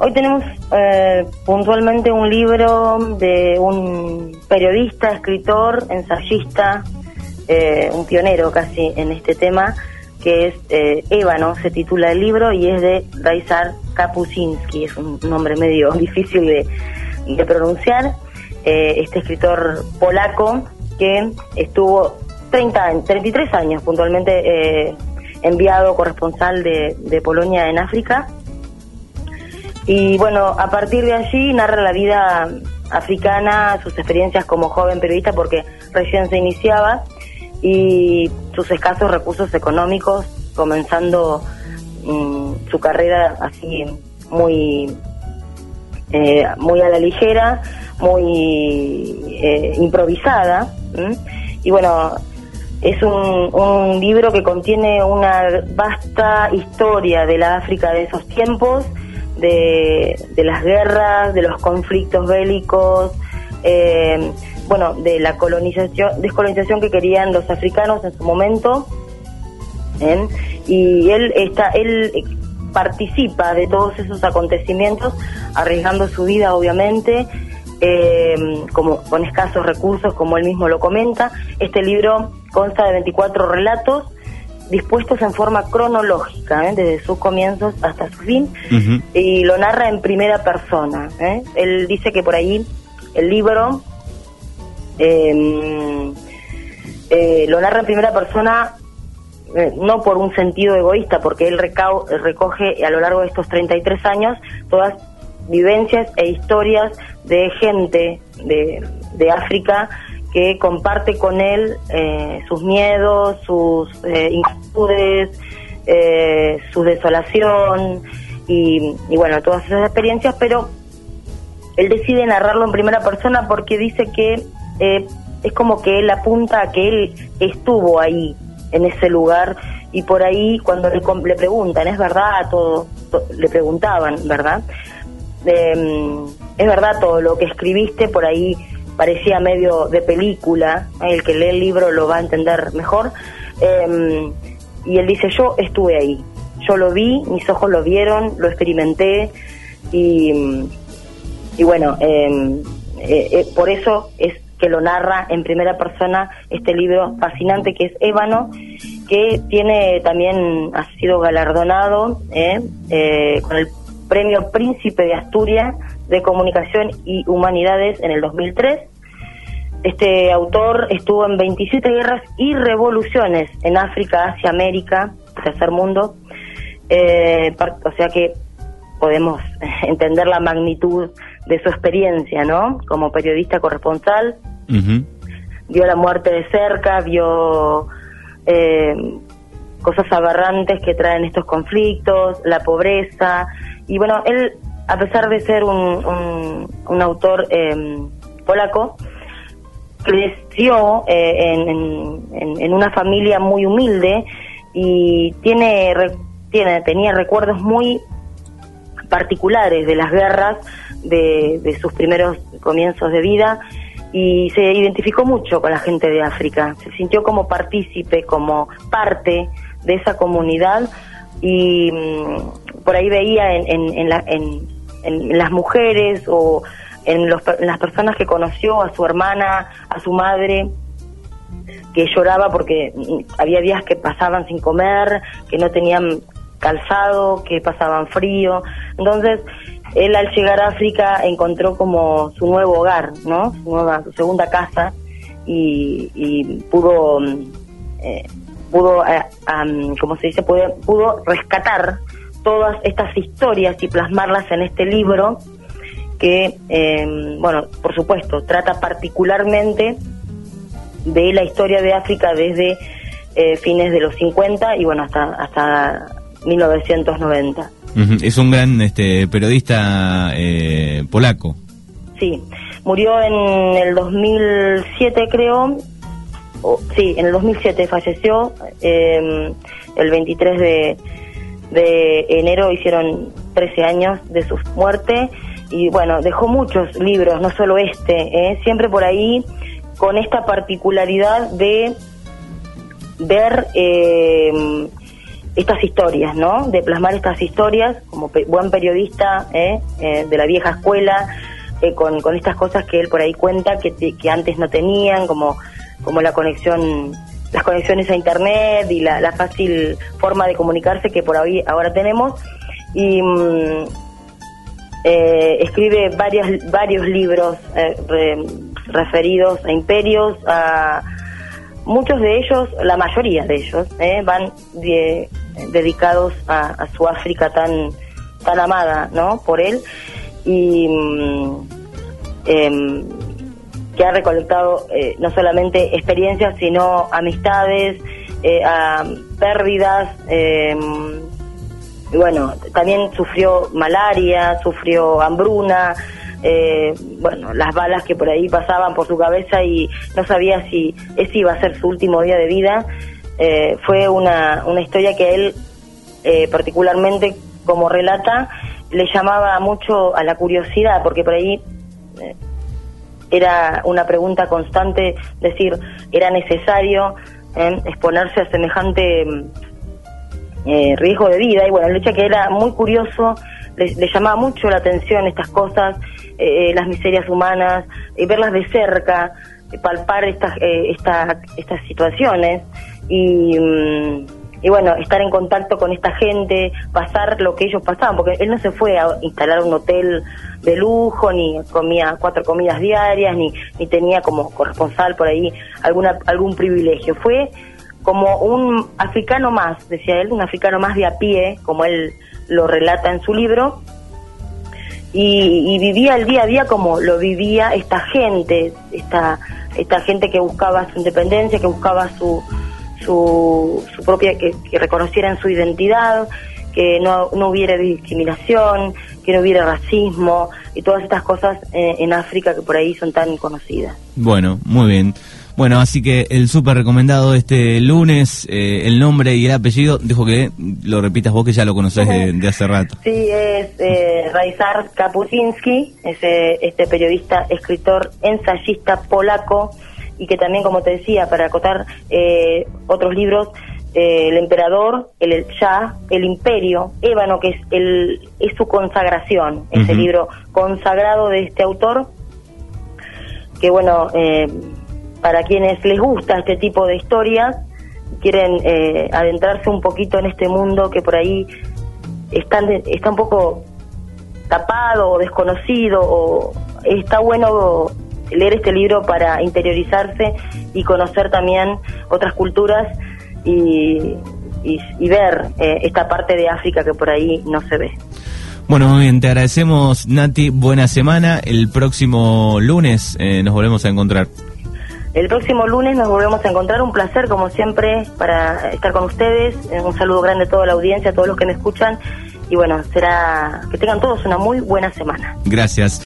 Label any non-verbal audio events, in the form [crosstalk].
Hoy tenemos eh, puntualmente un libro de un periodista, escritor, ensayista, eh, un pionero casi en este tema, que es eh, Ébano, se titula el libro y es de Raizar Kapusinski, es un nombre medio [laughs] difícil de, de pronunciar. Eh, este escritor polaco que estuvo 30, 33 años puntualmente eh, enviado corresponsal de, de Polonia en África. Y bueno, a partir de allí narra la vida africana, sus experiencias como joven periodista porque recién se iniciaba y sus escasos recursos económicos, comenzando mm, su carrera así muy, eh, muy a la ligera, muy eh, improvisada. Y bueno, es un, un libro que contiene una vasta historia de la África de esos tiempos, de, las guerras, de los conflictos bélicos, eh, bueno, de la colonización, descolonización que querían los africanos en su momento. ¿eh? Y él está, él participa de todos esos acontecimientos, arriesgando su vida, obviamente, eh, como con escasos recursos, como él mismo lo comenta. Este libro consta de 24 relatos dispuestos en forma cronológica, ¿eh? desde sus comienzos hasta su fin, y lo narra en primera persona. ¿eh? Él dice que por ahí el libro eh, eh, lo narra en primera persona eh, no por un sentido egoísta, porque él recau- recoge a lo largo de estos 33 años todas vivencias e historias de gente de, de África que comparte con él eh, sus miedos, sus eh, inquietudes, eh, su desolación y, y bueno, todas esas experiencias, pero él decide narrarlo en primera persona porque dice que eh, es como que él apunta a que él estuvo ahí, en ese lugar, y por ahí cuando le, le preguntan, ¿es verdad todo? To- Le preguntaban, ¿verdad? Eh, ¿Es verdad todo lo que escribiste? Por ahí parecía medio de película, el que lee el libro lo va a entender mejor. Eh, y él dice, yo estuve ahí, yo lo vi, mis ojos lo vieron, lo experimenté, y, y bueno, eh, eh, eh, por eso es que lo narra en primera persona este libro fascinante que es Ébano, que tiene también, ha sido galardonado eh, con el Premio Príncipe de Asturias de Comunicación y Humanidades en el 2003. Este autor estuvo en 27 guerras y revoluciones en África, Asia, América, tercer mundo. Eh, o sea que podemos [laughs] entender la magnitud de su experiencia, ¿no? Como periodista corresponsal, vio la muerte de cerca, vio eh, cosas aberrantes que traen estos conflictos, la pobreza. Y bueno, él, a pesar de ser un, un, autor eh, polaco, creció eh, en, en- en- una familia muy humilde y tiene, tiene tenía recuerdos muy particulares de las guerras de, de sus primeros comienzos de vida y se identificó mucho con la gente de África, se sintió como partícipe, como parte de esa comunidad y mm, por ahí veía en, en, en la- en- en las mujeres o en, los en las personas que conoció, a su hermana, a su madre, que lloraba porque había días que pasaban sin comer, que no tenían calzado, que pasaban frío. Entonces, él al llegar a África encontró como su nuevo hogar, ¿no? Su nueva, su segunda casa y, y pudo, eh, pudo, eh, am, ¿cómo se dice? Pudo, pudo rescatar todas estas historias y plasmarlas en este libro que, eh, bueno, por supuesto, trata particularmente de la historia de África desde eh, fines de los 50 y bueno, hasta, hasta 1990. Ujú. Es un gran este, periodista eh, polaco. Sí, murió en el 2007 creo, o- sí, en el 2007 falleció, eh, el 23 de, de enero hicieron 13 años de su muerte y bueno, dejó muchos libros, no solo este, ¿eh? siempre por ahí con esta particularidad de ver eh, estas historias, ¿no? De plasmar estas historias como buen periodista ¿eh? Eh, de la vieja escuela, eh, con, con estas cosas que él por ahí cuenta que, que antes no tenían, como, como la conexión las conexiones a internet y la, fácil forma de comunicarse que por ahí ahora tenemos y mm, escribe varios varios libros referidos a imperios a muchos de ellos la mayoría de ellos van de, dedicados a, su África tan, tan amada ¿no? por él y mm, em, que ha recolectado eh, no solamente experiencias sino amistades, eh, pérdidas. Y bueno, también sufrió malaria, sufrió hambruna, eh, bueno, las balas que por ahí pasaban por su cabeza y no sabía si ese iba a ser su último día de vida. Eh, fue una, una historia que él, eh, particularmente como relata, le llamaba mucho a la curiosidad, porque por ahí eh, era una pregunta constante, decir, era necesario exponerse a semejante riesgo de vida, y bueno, el hecho que era muy curioso, le, llamaba mucho la atención estas cosas, las miserias humanas, verlas de cerca, palpar estas, estas situaciones. Y, mm, y bueno, estar en contacto con esta gente, pasar lo que ellos pasaban, porque él no se fue a instalar un hotel de lujo, ni comía cuatro comidas diarias, ni, ni tenía como corresponsal por ahí alguna, algún privilegio. Fue como un africano más, decía él, un africano más de a pie, como él lo relata en su libro, y, y, vivía el día a día como lo vivía esta gente, esta, esta gente que buscaba su independencia, que buscaba su, su, propia, que, reconocieran su identidad, que no, no hubiera discriminación, que no hubiera racismo y todas estas cosas eh, en África que por ahí son tan conocidas. Bueno, muy bien. Bueno, así que el súper recomendado este lunes, eh, el nombre y el apellido, dejo que lo repitas vos que ya lo conocés de, hace rato. Sí, es eh, Raizar Kapusinski, es este periodista, escritor, ensayista polaco, y que también, como te decía, para acotar eh, otros libros, eh, El Emperador, El, el Shah, El Imperio, Ébano, que es, el, es su consagración, ese libro consagrado de este autor, que bueno, eh, para quienes les gusta este tipo de historias, quieren adentrarse un poquito en este mundo que por ahí está, está un poco tapado o desconocido, o está bueno leer este libro para interiorizarse y conocer también otras culturas y, y, ver eh, esta parte de África que por ahí no se ve. Bueno, muy bien, te agradecemos Nati, buena semana. El próximo lunes eh, nos volvemos a encontrar. El próximo lunes nos volvemos a encontrar. Un placer, como siempre, para estar con ustedes. Eh, un saludo grande a toda la audiencia, a todos los que me escuchan. Y bueno, será que tengan todos una muy buena semana. Gracias.